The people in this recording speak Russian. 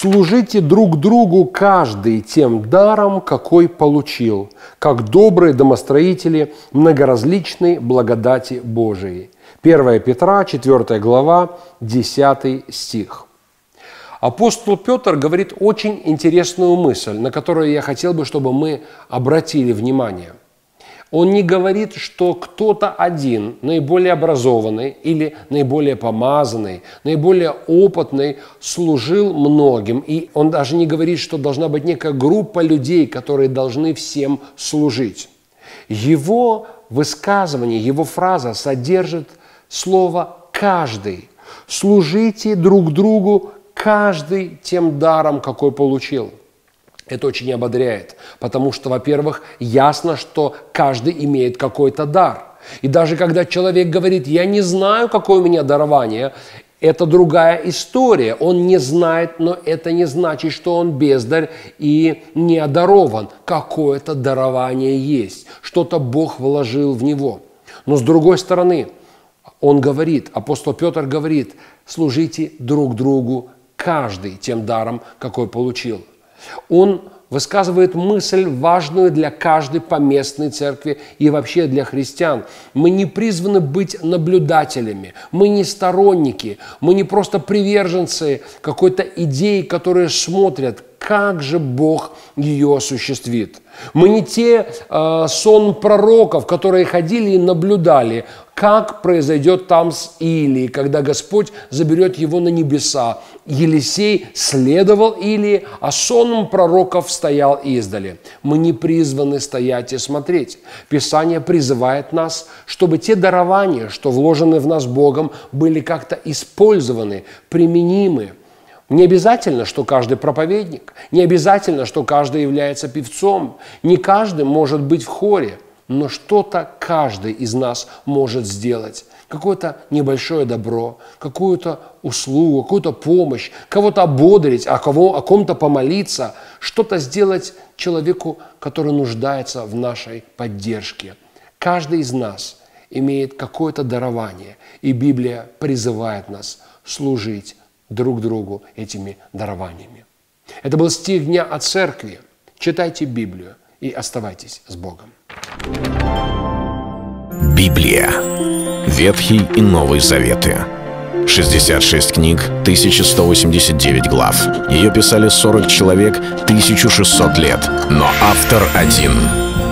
Служите друг другу каждый тем даром, какой получил, как добрые домостроители многоразличной благодати Божией. 1 Петра, 4 глава, 10 стих. Апостол Петр говорит очень интересную мысль, на которую я хотел бы, чтобы мы обратили внимание – он не говорит, что кто-то один, наиболее образованный или наиболее помазанный, наиболее опытный, служил многим. И он даже не говорит, что должна быть некая группа людей, которые должны всем служить. Его высказывание, его фраза содержит слово «каждый». Служите друг другу каждый тем даром, какой получил – это очень ободряет, потому что, во-первых, ясно, что каждый имеет какой-то дар. И даже когда человек говорит, я не знаю, какое у меня дарование, это другая история. Он не знает, но это не значит, что он бездарь и не одарован. Какое-то дарование есть, что-то Бог вложил в него. Но с другой стороны, он говорит, апостол Петр говорит, служите друг другу каждый тем даром, какой получил. Он высказывает мысль, важную для каждой поместной церкви и вообще для христиан. Мы не призваны быть наблюдателями, мы не сторонники, мы не просто приверженцы какой-то идеи, которые смотрят, как же Бог ее осуществит. Мы не те э, сон пророков, которые ходили и наблюдали, как произойдет там с Илией, когда Господь заберет его на небеса. Елисей следовал Илии, а сонм пророков стоял издали. Мы не призваны стоять и смотреть. Писание призывает нас, чтобы те дарования, что вложены в нас Богом, были как-то использованы, применимы. Не обязательно, что каждый проповедник, не обязательно, что каждый является певцом, не каждый может быть в хоре – но что-то каждый из нас может сделать. Какое-то небольшое добро, какую-то услугу, какую-то помощь, кого-то ободрить, а кого, о ком-то помолиться, что-то сделать человеку, который нуждается в нашей поддержке. Каждый из нас имеет какое-то дарование, и Библия призывает нас служить друг другу этими дарованиями. Это был стих дня о церкви. Читайте Библию и оставайтесь с Богом. Библия. Ветхий и Новый Заветы. 66 книг, 1189 глав. Ее писали 40 человек, 1600 лет. Но автор один —